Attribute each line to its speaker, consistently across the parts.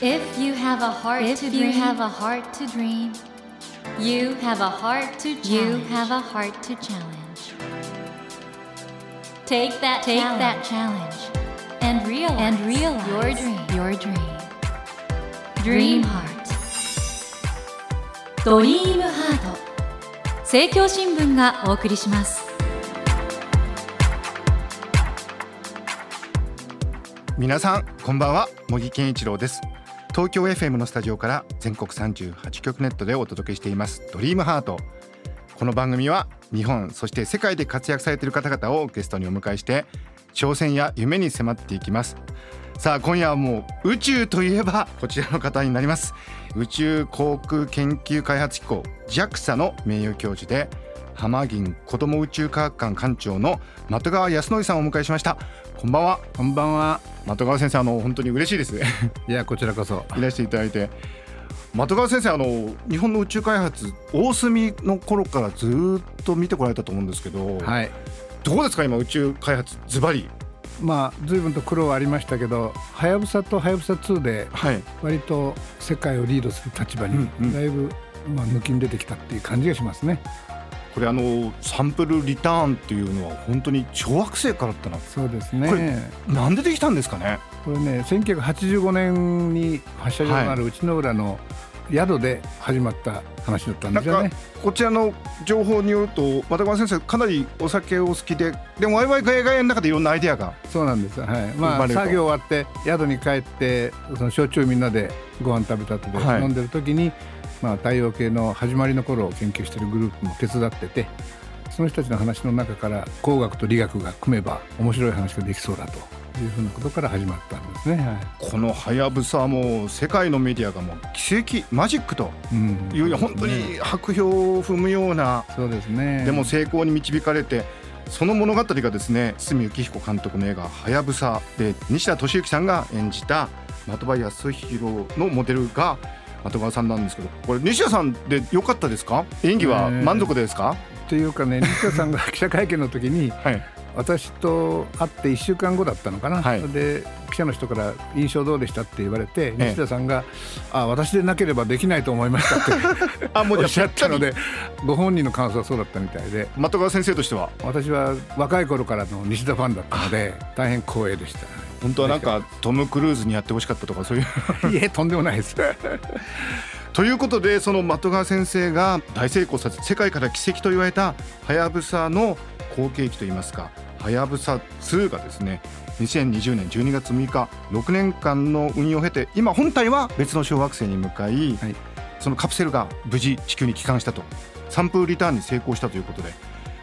Speaker 1: If you have a heart to dream, you have a heart to dream. You have a heart to challenge. You have a heart to challenge. Take that take challenge. that challenge and realize and realize your dream. Your dream. Dream Heart. ドリームハート政教新聞がお送りします
Speaker 2: 皆さんこんばんは茂木健一郎です 東京 FM のスタジオから全国38局ネットでお届けしています。ドリームハート。この番組は日本そして世界で活躍されている方々をゲストにお迎えして挑戦や夢に迫っていきます。さあ今夜はもう宇宙といえばこちらの方になります。宇宙航空研究開発機構 JAXA の名誉教授で浜銀子ども宇宙科学館館長の的川康則さんをお迎えしました。こんばんは。
Speaker 3: こんばんは。
Speaker 2: 的川先生あの本当に嬉しいです。
Speaker 3: いやこちらこそ。
Speaker 2: いらしていただいて。的川先生あの日本の宇宙開発大隅の頃からずっと見てこられたと思うんですけど、
Speaker 3: はい、
Speaker 2: どうですか今宇宙開発ズバリ。
Speaker 3: まあ随分と苦労はありましたけどはやぶさとはやぶさ2で割と世界をリードする立場にだいぶまあ抜きに出てきたっていう感じがしますね。
Speaker 2: これあのサンプルリターンっていうのは本当に小惑星からってな。
Speaker 3: そうですね。これ
Speaker 2: なんでできたんですかね？
Speaker 3: これね1985年に発射場のある内之浦の宿で始まった話だったんですよね。
Speaker 2: こちらの情報によると渡川先生かなりお酒を好きででもワイワイガヤガヤの中でいろんなアイデアが
Speaker 3: そうなんですはい。まあ作業終わって宿に帰ってその焼酎みんなでご飯食べた後で飲んでる時に、はい、まあ、太陽系の始まりの頃を研究してるグループも手伝っててその人たちの話の中から工学と理学が組めば面白い話ができそうだというふうなことから始まったんですね、はい、
Speaker 2: このはやぶさも世界のメディアがもう奇跡マジックという、うん、本当に白氷を踏むような、
Speaker 3: そうですね。
Speaker 2: でも成功に導かれてその物語がですね堤幸彦監督の映画「はやぶさ」で西田敏行さんが演じた的場康弘のモデルが的川さんなんですけどこれ西田さんでよかったですか？演技は満足ですか、
Speaker 3: えー、というかね西田さんが記者会見の時に、はい。私と会って1週間後だったのかな、はい、で記者の人から「印象どうでした?」って言われて、西田さんが「あ私でなければできないと思いました」って あもうおっしゃったのでご本人の感想はそうだったみたいで。
Speaker 2: 的川先生としては？
Speaker 3: 私は若い頃からの西田ファンだったので大変光栄でした
Speaker 2: 本当はなんかトム・クルーズにやってほしかったとかそういう。
Speaker 3: いえとんでもないです。
Speaker 2: ということでその的川先生が大成功させ世界から奇跡と言われたはやぶさの後継機といいますかはやぶさ2がですね2020年12月6日6年間の運用を経て今本体は別の小惑星に向かい、はい、そのカプセルが無事地球に帰還したと。サンプルリターンに成功したということで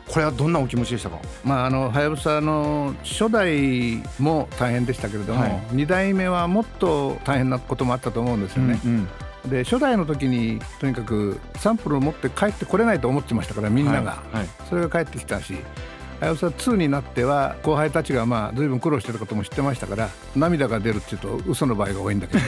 Speaker 2: これはどんなお気持ちでしたか、
Speaker 3: まあ、あのはやぶさの初代も大変でしたけれども、はい、2代目はもっと大変なこともあったと思うんですよね。うんうん。で初代の時にとにかくサンプルを持って帰ってこれないと思ってましたからみんなが、はいはい、それが帰ってきたしはやぶさ2になっては後輩たちがまあ随分苦労してることも知ってましたから涙が出るっていうと嘘の場合が多いんだけど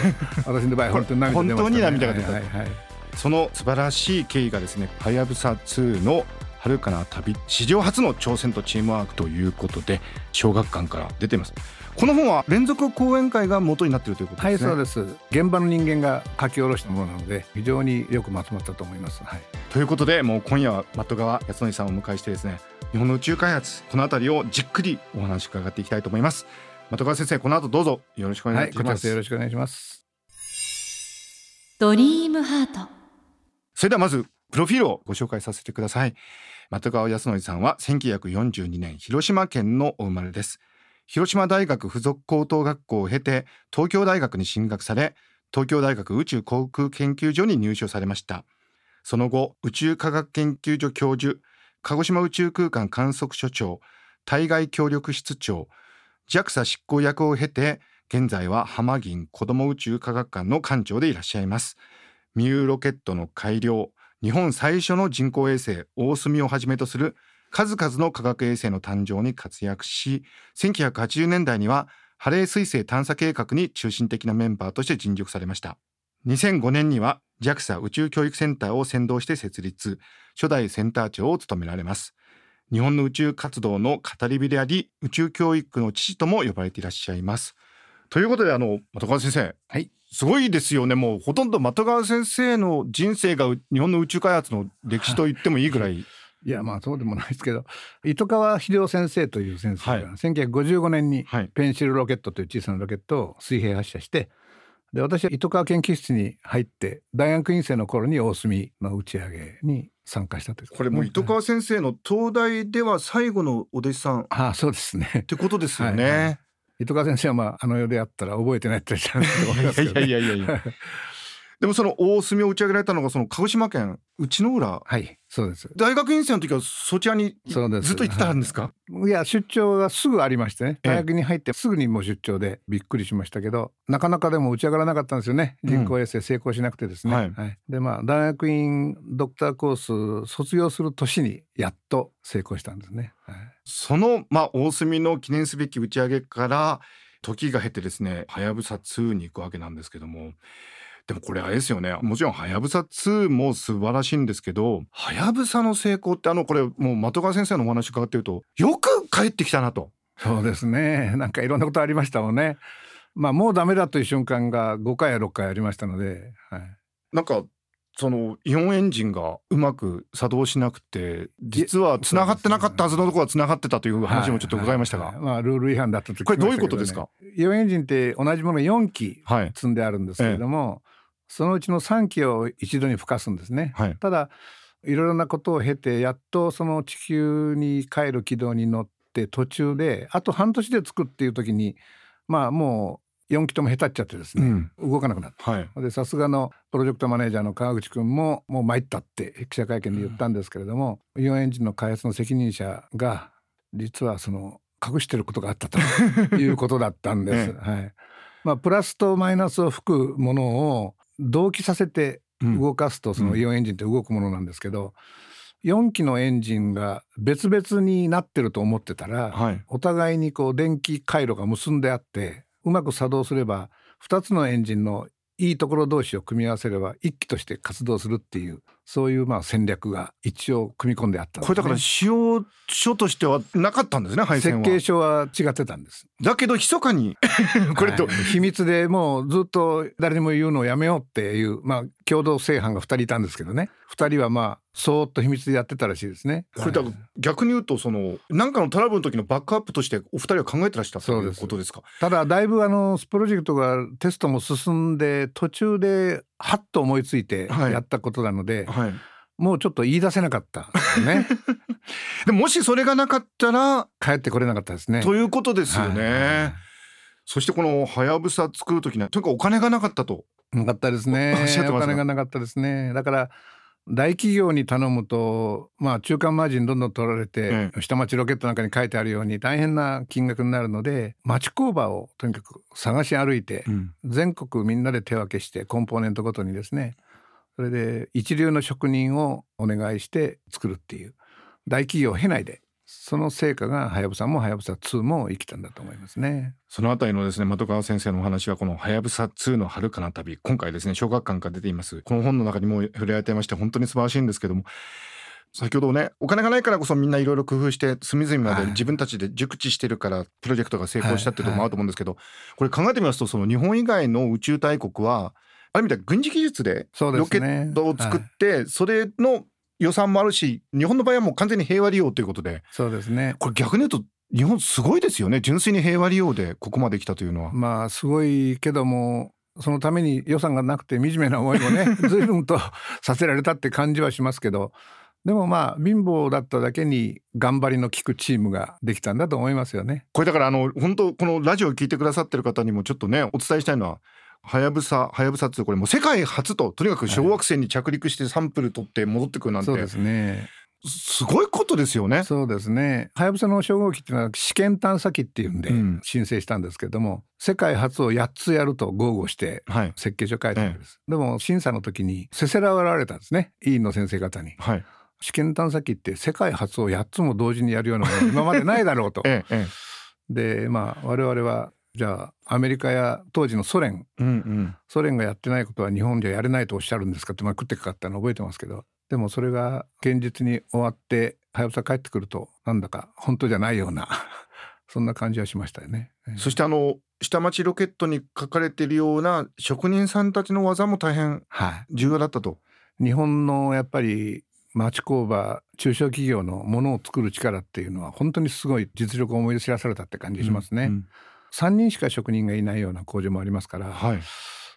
Speaker 3: 私の場合本当に涙出ました、ね、
Speaker 2: 本当に涙が出た、はいはいはい、その素晴らしい経緯がですねはやぶさ2の遥かな旅史上初の挑戦とチームワークということで小学館から出ています。この本は連続講演会が元になっているということです
Speaker 3: ね。はいそうです。現場の人間が書き下ろしたものなので非常によくまとまったと思います、はい、
Speaker 2: ということでもう今夜は的川康則さんをお迎えしてですね日本の宇宙開発この辺りをじっくりお話伺っていきたいと思います。的川先生この後どうぞ。よろしくお願いします、
Speaker 3: はい、よろしくお願いします。
Speaker 1: ドリームハート。
Speaker 2: それではまずプロフィールをご紹介させてください。的川康則さんは1942年広島県のお生まれです。広島大学附属高等学校を経て東京大学に進学され東京大学宇宙航空研究所に入所されました。その後宇宙科学研究所教授鹿児島宇宙空間観測所長対外協力室長 JAXA 執行役を経て現在は浜銀子ども宇宙科学館の館長でいらっしゃいます。ミューロケットの改良日本最初の人工衛星大隅をはじめとする数々の科学衛星の誕生に活躍し1980年代にはハレー彗星探査計画に中心的なメンバーとして尽力されました。2005年には JAXA 宇宙教育センターを先導して設立初代センター長を務められます。日本の宇宙活動の語り火であり宇宙教育の父とも呼ばれていらっしゃいます。ということであの的川先生、
Speaker 3: はい、
Speaker 2: すごいですよね。もうほとんど的川先生の人生が日本の宇宙開発の歴史と言ってもいいぐらい。
Speaker 3: いやまあそうでもないですけど糸川秀夫先生という先生が1955年にペンシルロケットという小さなロケットを水平発射してで私は糸川研究室に入って大学院生の頃に大隅の打ち上げに参加したという
Speaker 2: これもう糸川先生の東大では最後のお弟子さん
Speaker 3: ああそうですね。
Speaker 2: ってことですよね。はいはい
Speaker 3: 糸川先生はまああの世であったら覚えてないって言っちゃうと思いますけど、ね、いやいやいやいや
Speaker 2: でもその大隅を打ち上げられたのがその鹿児島県内之浦。
Speaker 3: はいそうです。
Speaker 2: 大学院生の時はそちらにずっと行ってたんですか？
Speaker 3: い。や出張がすぐありましてね。大学に入ってすぐにもう出張でびっくりしましたけどなかなかでも打ち上がらなかったんですよね。人工衛星成功しなくてですね、うん、はい、はい、でまあ大学院ドクターコース卒業する年にやっと成功したんですね、はい、
Speaker 2: そのまあ大隅の記念すべき打ち上げから時が経ってですねはやぶさ2に行くわけなんですけどもでもこれあれですよね。もちろんはやぶさ2も素晴らしいんですけどはやぶさの成功ってあのこれもう的川先生のお話伺ってるとよく帰ってきたなと。
Speaker 3: そうですね。なんかいろんなことありましたもんね。まあもうダメだという瞬間が5回や6回ありましたので、はい、
Speaker 2: なんかそのイオンエンジンがうまく作動しなくて実はつながってなかったはずのところはつながってたという話もちょっと伺いましたが、はいはい。はい、
Speaker 3: まあルール違反だったと、
Speaker 2: これどういうことですか？
Speaker 3: イオンエンジンって同じもの4機積んであるんですけれども、そのうちの3機を一度に吹かすんですね。ただいろいろなことを経てやっとその地球に帰る軌道に乗って途中であと半年で着くっていう時にまあもう4機とも下手っちゃってですね、うん、動かなくなった、はい、でさすがのプロジェクトマネージャーの川口君ももう参ったって記者会見で言ったんですけれども、うん、イオンエンジンの開発の責任者が実はその隠してることがあったということだったんです。はい。まあ、プラスとマイナスを吹くものを同期させて動かすとそのイオンエンジンって動くものなんですけど、うん、4機のエンジンが別々になってると思ってたら、はい、お互いにこう電気回路が結んであってうまく作動すれば2つのエンジンのいいところ同士を組み合わせれば一機として活動するっていうそういうまあ戦略が一応組み込んであった、
Speaker 2: ね、これだから使用書としてはなかったんですね配
Speaker 3: 線は。設計書は違ってたんです。
Speaker 2: だけど密かに。これと、はい、
Speaker 3: 秘密でもうずっと誰にも言うのをやめようっていうまあ共同正犯が2人いたんですけどね。2人はまあそーっと秘密でやってたらしいですね。
Speaker 2: これだ逆に言うとその何かのトラブルの時のバックアップとしてお二人は考えてらしたということですか？
Speaker 3: ただだいぶあのプロジェクトがテストも進んで途中ではっと思いついてやったことなので、はいはい、もうちょっと言い出せなかったね。
Speaker 2: でもしそれがなかったら
Speaker 3: 帰ってこれなかったですね。
Speaker 2: ということですよね。はい、そしてこのはやぶさ作る時にはとにかくお金がなかったと。
Speaker 3: なかったですね。お金がなかったですね。だから大企業に頼むと、まあ、中間マージンどんどん取られて、下町ロケットなんかに書いてあるように大変な金額になるので町工場をとにかく探し歩いて、全国みんなで手分けしてコンポーネントごとにですねそれで一流の職人をお願いして作るっていう大企業を経ないでその成果がはやぶさもはやぶさ2も生きたんだと思いますね。
Speaker 2: そのあたりのですね的川先生のお話はこのはやぶさ2の遥かな旅今回ですね小学館から出ています。この本の中にも触れられていまして本当に素晴らしいんですけども先ほどねお金がないからこそみんないろいろ工夫して隅々まで自分たちで熟知してるからプロジェクトが成功したっていうところもあると思うんですけどこれ考えてみますとその日本以外の宇宙大国はある意味では軍事技術でロケットを作ってそれの予算もあるし日本の場合はもう完全に平和利用ということで
Speaker 3: そうですね
Speaker 2: これ逆に言うと日本すごいですよね純粋に平和利用でここまで来たというのは。
Speaker 3: まあすごいけどもそのために予算がなくて惨めな思いもね 随分とさせられたって感じはしますけどでもまあ貧乏だっただけに頑張りの効くチームができたんだと思いますよね。
Speaker 2: これだからあの本当このラジオを聞いてくださってる方にもちょっとねお伝えしたいのははやぶさはやぶさ2これもう世界初ととにかく小惑星に着陸してサンプル取って戻ってくるなんて、
Speaker 3: はい、そうですね
Speaker 2: すごいことですよね。
Speaker 3: そうですね。はやぶさの初号機っていうのは試験探査機っていうんで申請したんですけども、うん、世界初を8つやると豪語して設計書書いたわけです。はい、でも審査の時にせせら笑われたんですね。委員の先生方に。はい、試験探査機って世界初を8つも同時にやるようなもの今までないだろうと。ええ、でまあ我々はじゃあアメリカや当時のソ連、うんうん、ソ連がやってないことは日本じゃやれないとおっしゃるんですか？って、まあ、食ってかかったの覚えてますけどでもそれが現実に終わってはやぶさ帰ってくるとなんだか本当じゃないような そんな感じはしましたよね。
Speaker 2: そしてあの下町ロケットに書かれているような職人さんたちの技も大変重要だったと。は
Speaker 3: い、日本のやっぱり町工場中小企業のものを作る力っていうのは本当にすごい実力を思い出しらされたって感じしますね。うんうん、3人しか職人がいないような工場もありますから、はい、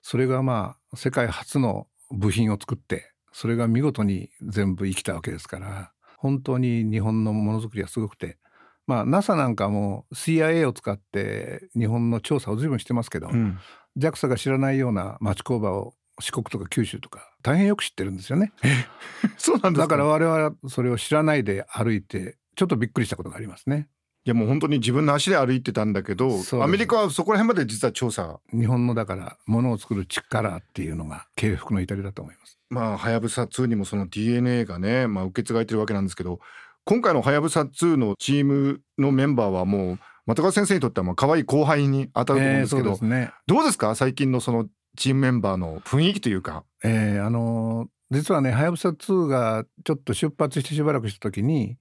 Speaker 3: それがまあ世界初の部品を作ってそれが見事に全部生きたわけですから本当に日本のものづくりはすごくてまあ NASA なんかも CIA を使って日本の調査を随分してますけど、うん、JAXA が知らないような町工場を四国とか九州とか大変よく知ってるんですよね。
Speaker 2: そうなん
Speaker 3: だから我々はそれを知らないで歩いてちょっとびっくりしたことがありますね。
Speaker 2: いやもう本当に自分の足で歩いてたんだけどアメリカはそこら辺まで実は調査。
Speaker 3: 日本のだからものを作る力っていうのが敬服の至りだと思います。
Speaker 2: まあはやぶさ2にもその DNA がね、まあ、受け継がれてるわけなんですけど今回のはやぶさ2のチームのメンバーはもう又川先生にとってはまあ可愛い後輩に当たると思うんですけど、えーね、どうですか？最近のそのチームメンバーの雰囲気というか。
Speaker 3: えー、あの実はねはやぶさ2がちょっと出発してしばらくした時に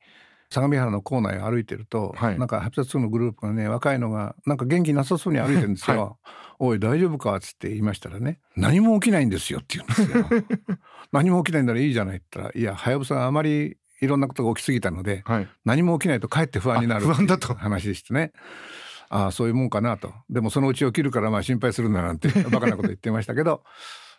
Speaker 3: 相模原の構内を歩いてると、はい、なんかはやぶさ2のグループがね若いのがなんか元気なさそうに歩いてるんですよ。はい、おい大丈夫かっつって言いましたらね何も起きないんですよって言うんですよ。何も起きないんならいいじゃないって言ったらいやはやぶさがあまりいろんなことが起きすぎたので、はい、何も起きないとかえって不安になる
Speaker 2: 不安だと
Speaker 3: 話でしてね。ああそういうもんかなとでもそのうち起きるからまあ心配するんだなんて バカなこと言ってましたけど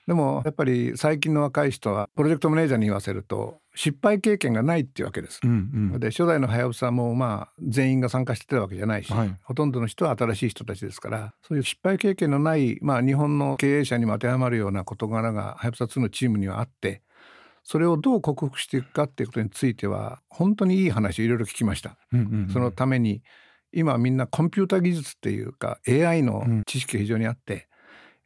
Speaker 3: でもやっぱり最近の若い人はプロジェクトマネージャーに言わせると失敗経験がないっていうわけです。うんうん、で初代のはやぶさもまあ全員が参加してたわけじゃないし、はい、ほとんどの人は新しい人たちですからそういう失敗経験のない、まあ、日本の経営者にも当てはまるような事柄がはやぶさ2のチームにはあってそれをどう克服していくかっていうことについては本当にいい話をいろいろ聞きました。うんうんうん、そのために今みんなコンピュータ技術っていうか AI の知識が非常にあって、うん、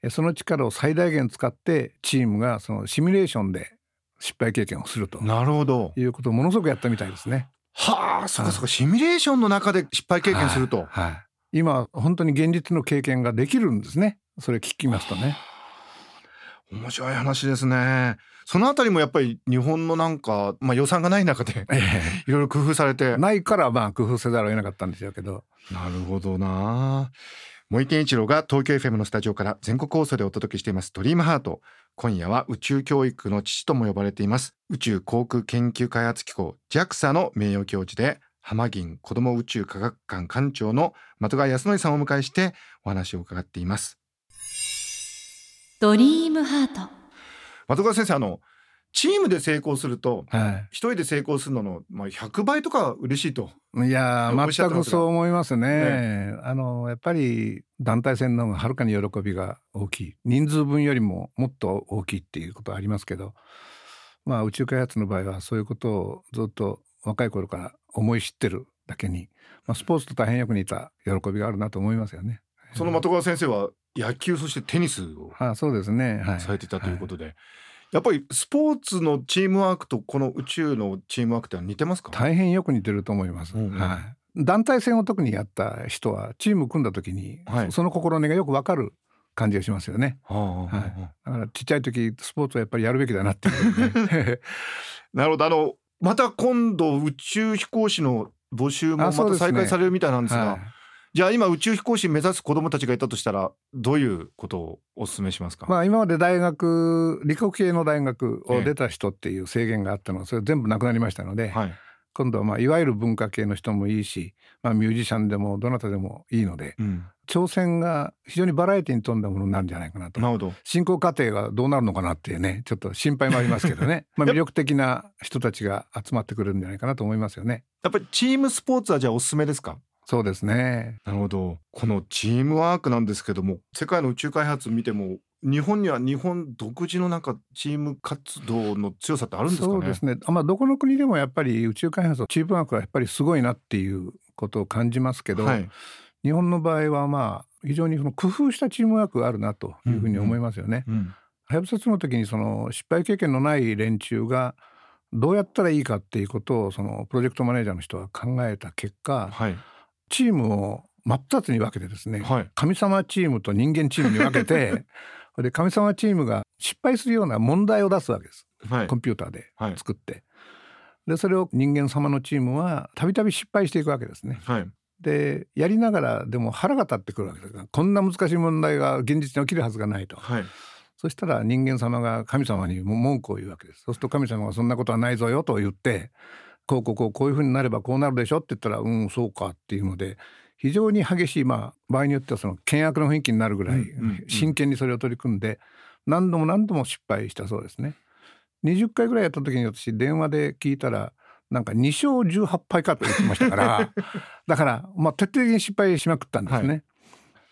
Speaker 3: その力を最大限使ってチームがそのシミュレーションで失敗経験をすると
Speaker 2: なるほど
Speaker 3: いうことをものすごくやったみたいですね。
Speaker 2: はあそうかそうかシミュレーションの中で失敗経験すると。はい、
Speaker 3: はい、今本当に現実の経験ができるんですねそれ聞きますとね。
Speaker 2: 面白い話ですね。そのあたりもやっぱり日本のなんか、まあ、予算がない中で いろいろ工夫されて。
Speaker 3: ないからまあ工夫せざるを得なかったんでしょうけど。
Speaker 2: なるほどな。森健一郎が東京 FM のスタジオから全国放送でお届けしています「ドリームハート。今夜は宇宙教育の父とも呼ばれています。宇宙航空研究開発機構。JAXA の名誉教授で浜銀子ども宇宙科学館館長の的川康則さんをお迎えしてお話を伺っています。
Speaker 1: ドリームハート。
Speaker 2: 的川先生あのチームで成功すると、はい、一人で成功するのの、まあ、100倍とか嬉しいと。
Speaker 3: いや全くそう思いますね、ね、あのやっぱり団体戦の方がはるかに喜びが大きい。人数分よりももっと大きいっていうことはありますけど。まあ宇宙開発の場合はそういうことをずっと若い頃から思い知ってるだけに、まあ、スポーツと大変よく似た喜びがあるなと思いますよね。
Speaker 2: その的川先生は野球そしてテニスを
Speaker 3: あそうですね、
Speaker 2: はい、されてたということで、はい、やっぱりスポーツのチームワークとこの宇宙のチームワークって似てますか？
Speaker 3: 大変よく似てると思います、うんうん、はい、団体戦を特にやった人はチーム組んだ時に、はい、その心根がよくわかる感じがしますよね、はあはい、だからちっちゃい時スポーツはやっぱりやるべきだなっていう、ね、
Speaker 2: なるほど。あのまた今度宇宙飛行士の募集もまた再開されるみたいなんですが。じゃあ今宇宙飛行士目指す子どもたちがいたとしたらどういうことをお勧めしますか、
Speaker 3: まあ、今まで大学理科系の大学を出た人っていう制限があったのはそれ全部なくなりましたので、はい、今度はまあいわゆる文化系の人もいいし、まあ、ミュージシャンでもどなたでもいいので、うん、挑戦が非常にバラエティに富んだものになるんじゃないかなと。
Speaker 2: なるほど。
Speaker 3: 進行過程がどうなるのかなっていうねちょっと心配もありますけどね。まあ魅力的な人たちが集まってくるんじゃないかなと思いますよね。
Speaker 2: やっぱりチームスポーツはじゃあおすすめですか？
Speaker 3: そうですね。
Speaker 2: なるほど。このチームワークなんですけども、世界の宇宙開発見ても、日本には日本独自のなんかチーム活動の強さってあるんですかね？
Speaker 3: そうですね。まあどこの国でもやっぱり宇宙開発のチームワークはやっぱりすごいなっていうことを感じますけど、はい、日本の場合はまあ非常にその工夫したチームワークがあるなというふうに思いますよね。はやぶさ2の時にその失敗経験のない連中がどうやったらいいかっていうことをそのプロジェクトマネージャーの人は考えた結果、はいチームを真っ二つに分けてですね、はい、神様チームと人間チームに分けて で神様チームが失敗するような問題を出すわけです、はい、コンピューターで作って、はい、でそれを人間様のチームはたびたび失敗していくわけですね、でやりながらでも腹が立ってくるわけですがこんな難しい問題が現実に起きるはずがないと、はい、そしたら人間様が神様に文句を言うわけです。そうすると神様がそんなことはないぞよと言ってこうこうこうこういうふうになればこうなるでしょって言ったらうんそうかっていうので非常に激しいまあ場合によってはその険悪な雰囲気になるぐらい真剣にそれを取り組んで何度も何度も失敗したそうですね。20回ぐらいやった時に私電話で聞いたらなんか2勝18敗かと言ってましたから だからまあ徹底的に失敗しまくったんですね。はい、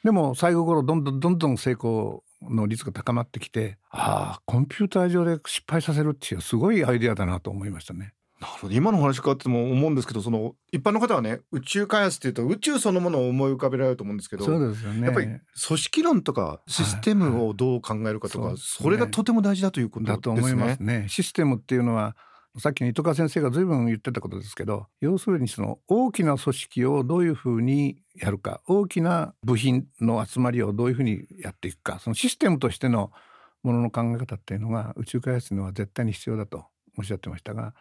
Speaker 3: でも最後頃どんどんどんどん成功の率が高まってきてああコンピューター上で失敗させるっていうすごいアイデアだなと思いましたね。
Speaker 2: なるほど今の話かっても思うんですけどその一般の方はね宇宙開発っていうと宇宙そのものを思い浮かべられると思うんですけど
Speaker 3: そうですよ、ね、
Speaker 2: やっぱり組織論とかシステムをどう考えるかとか、はいはいそれがとても大事だということですね。だと思います
Speaker 3: ね。システムっていうのはさっきの糸川先生が随分言ってたことですけど要するにその大きな組織をどういうふうにやるか大きな部品の集まりをどういうふうにやっていくかそのシステムとしてのものの考え方っていうのが宇宙開発には絶対に必要だとおっしゃってましたが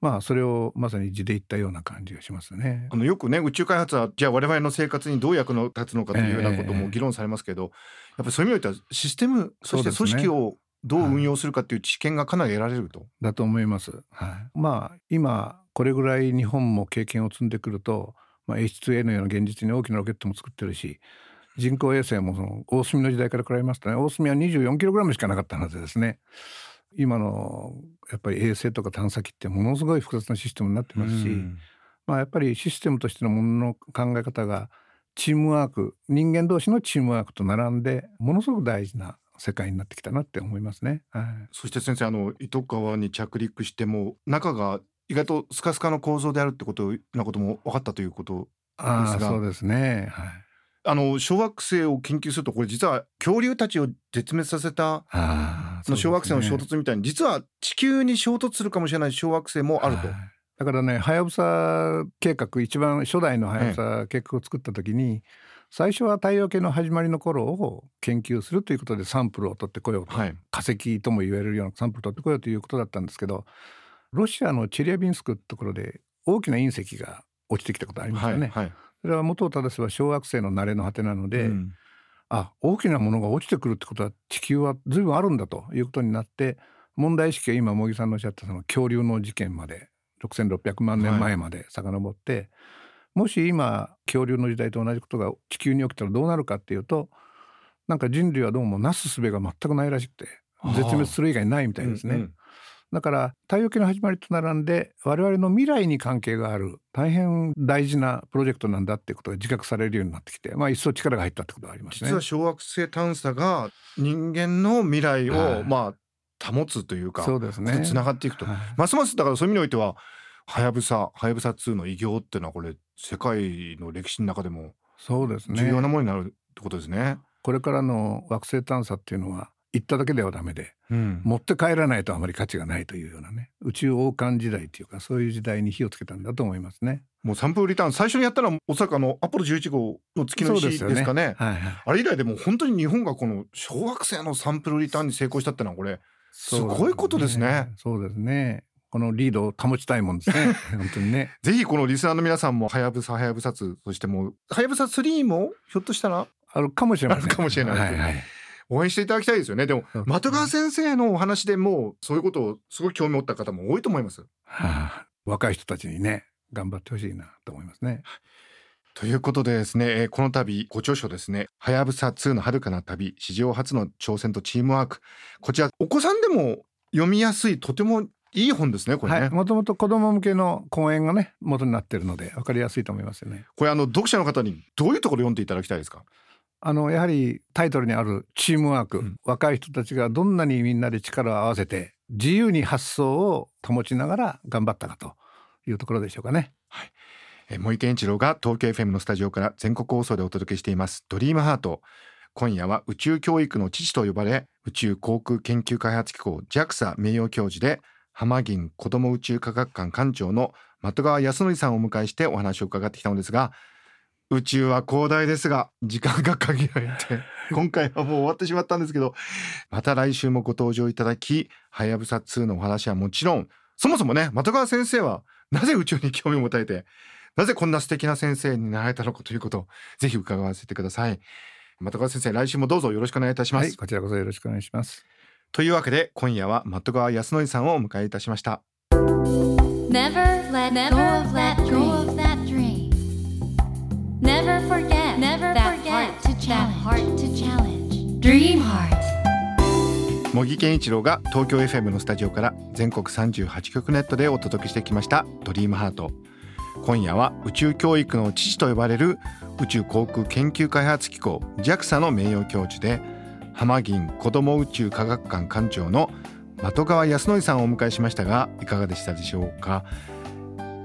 Speaker 3: まあそれをまさに字で言ったような感じがしますね。
Speaker 2: あのよくね宇宙開発はじゃあ我々の生活にどう役の立つのかというようなことも議論されますけど、えー、やっぱりそういう意味ではシステムそして組織をどう運用するかっていう知見がかなり得られると。
Speaker 3: だと思います。はい、まあ今これぐらい日本も経験を積んでくると、まあ、H2A のような現実に大きなロケットも作ってるし人工衛星もその大隅の時代から比べますとね大隅は 24kg しかなかったはずですね。今のやっぱり衛星とか探査機ってものすごい複雑なシステムになってますし、まあ、やっぱりシステムとしてのものの考え方がチームワーク人間同士のチームワークと並んでものすごく大事な世界になってきたなって思いますね。はい、
Speaker 2: そして先生あの糸川に着陸しても中が意外とスカスカの構造であるってことなことも分かったということですが。
Speaker 3: そうですね。はい。
Speaker 2: あの小惑星を研究するとこれ実は恐竜たちを絶滅させたその小惑星の衝突みたいに、実は地球に衝突するかもしれない小惑星もあると。
Speaker 3: だからねはやぶさ計画一番初代のはやぶさ計画を作った時に、最初は太陽系の始まりの頃を研究するということでサンプルを取ってこようと、はい、化石とも言われるようなサンプルを取ってこようということだったんですけどロシアのチェリアビンスクってところで大きな隕石が落ちてきたことありますよね。はいはい、それは元を正せば小惑星の慣れの果てなので、うん、あ大きなものが落ちてくるってことは地球は随分あるんだということになって問題意識が今茂木さんのおっしゃったその恐竜の事件まで6600万年前まで遡って、はい、もし今恐竜の時代と同じことが地球に起きたらどうなるかっていうとなんか人類はどうもなすすべが全くないらしくて絶滅する以外ないみたいですね。うんうんだから太陽系の始まりと並んで我々の未来に関係がある大変大事なプロジェクトなんだっていうことが自覚されるようになってきて、まあ、一層力が入ったってことがありますね。
Speaker 2: 実は小惑星探査が人間の未来を、はい、まあ保つというか
Speaker 3: そうですね。
Speaker 2: つながっていくと、はい、ますますだからそういう意味においてははやぶさはやぶさ2の偉業っていうのはこれ世界の歴史の中でも重要なものになるってことですね。
Speaker 3: これからの惑星探査っていうのは行っただけではダメで、うん、持って帰らないとあまり価値がないというようなね宇宙王冠時代っていうかそういう時代に火をつけたんだと思いますね。
Speaker 2: もうサンプルリターン最初にやったのは大阪のアポロ11号の月の石ですかね、ねはいはい、あれ以来でも本当に日本がこの小惑星のサンプルリターンに成功したってのはこれすごいことですね。
Speaker 3: そうですねこのリードを保ちたいもんですね。本当にね。
Speaker 2: ぜひこのリスナーの皆さんも、はやぶさはやぶさ2、そしてもう、はやぶさ3も、ひょっとしたら、
Speaker 3: あるかもしれません。
Speaker 2: あるかもしれない。はいはい応援していただきたいですよね。でも、的川先生のお話でもそういうことをすごい興味を持った方も多いと思います。
Speaker 3: はあ、若い人たちにね、頑張ってほしいなと思いますね。
Speaker 2: ということでですね、この度ご著書ですね、はやぶさ2の遥かな旅、史上初の挑戦とチームワーク。こちら、お子さんでも読みやすい、とてもいい本ですね、これね。
Speaker 3: もともと子供向けの講演がね、元になっているので、わかりやすいと思いますよね。
Speaker 2: これ、あの、読者の方にどういうところ読んでいただきたいですか？
Speaker 3: あのやはりタイトルにあるチームワーク、うん、若い人たちがどんなにみんなで力を合わせて自由に発想を保ちながら頑張ったかというところでしょうかね。
Speaker 2: はい、え森健一郎が東京 FM のスタジオから全国放送でお届けしていますドリームハート。今夜は宇宙教育の父と呼ばれ宇宙航空研究開発機構 JAXA 名誉教授で浜銀子ども宇宙科学館館長の的川康則さんをお迎えしてお話を伺ってきたのですが宇宙は広大ですが時間が限られて 今回はもう終わってしまったんですけどまた来週もご登場いただきはやぶさ2のお話はもちろんそもそもね的川先生はなぜ宇宙に興味を持たれてなぜこんな素敵な先生になられたのかということをぜひ伺わせてください。的川先生来週もどうぞよろしくお願いいたします、はい、
Speaker 3: こちらこそよろしくお願いします。
Speaker 2: というわけで今夜は的川康則さんをお迎えいたしました。
Speaker 1: Never let go of that dream
Speaker 2: 茂木健一郎が東京 FM のスタジオから全国38局ネットでお届けしてきました「ドリームハート。今夜は宇宙教育の父と呼ばれる宇宙航空研究開発機構 JAXA の名誉教授で浜銀子ども宇宙科学館館長の的川康則さんをお迎えしましたがいかがでしたでしょうか？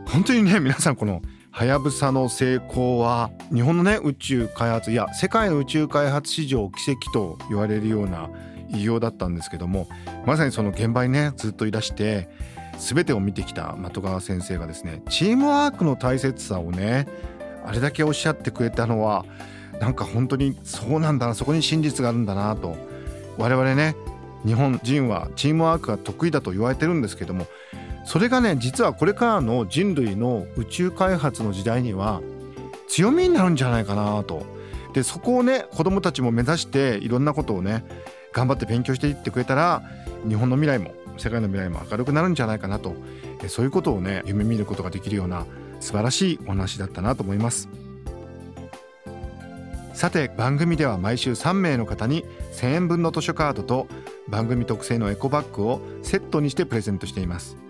Speaker 2: 本当にね皆さんこのはやぶさの成功は日本のね宇宙開発いや世界の宇宙開発史上奇跡と言われるような偉業だったんですけどもまさにその現場にねずっといらして全てを見てきた的川先生がですねチームワークの大切さをねあれだけおっしゃってくれたのはなんか本当にそうなんだなそこに真実があるんだなと我々ね日本人はチームワークが得意だと言われてるんですけどもそれがね実はこれからの人類の宇宙開発の時代には強みになるんじゃないかなと。でそこをね子どもたちも目指していろんなことをね頑張って勉強していってくれたら日本の未来も世界の未来も明るくなるんじゃないかなと。そういうことをね夢見ることができるような素晴らしいお話だったなと思います。さて番組では毎週3名の方に1000円分の図書カードと番組特製のエコバッグをセットにしてプレゼントしています。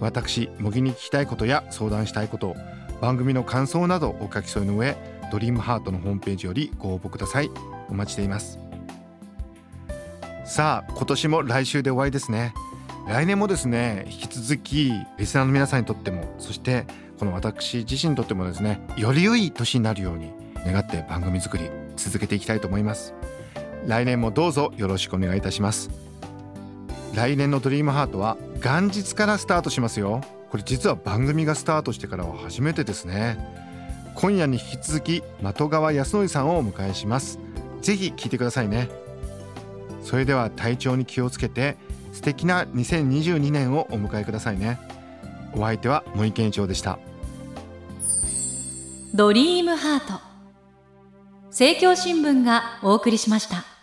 Speaker 2: 私模擬に聞きたいことや相談したいこと番組の感想などお書き添えの上ドリームハートのホームページよりご応募ください。お待ちしています。さあ今年も来週で終わりですね。来年もですね引き続きリスナーの皆さんにとってもそしてこの私自身にとってもですねより良い年になるように願って番組作り続けていきたいと思います。来年もどうぞよろしくお願いいたします。来年のドリームハートは元日からスタートしますよ。これ実は番組がスタートしてからは初めてですね。今夜に引き続き的川康則さんをお迎えします。ぜひ聞いてくださいね。それでは体調に気をつけて素敵な2022年をお迎えくださいね。お相手は森健一郎でした。
Speaker 1: ドリームハート。政教新聞がお送りしました。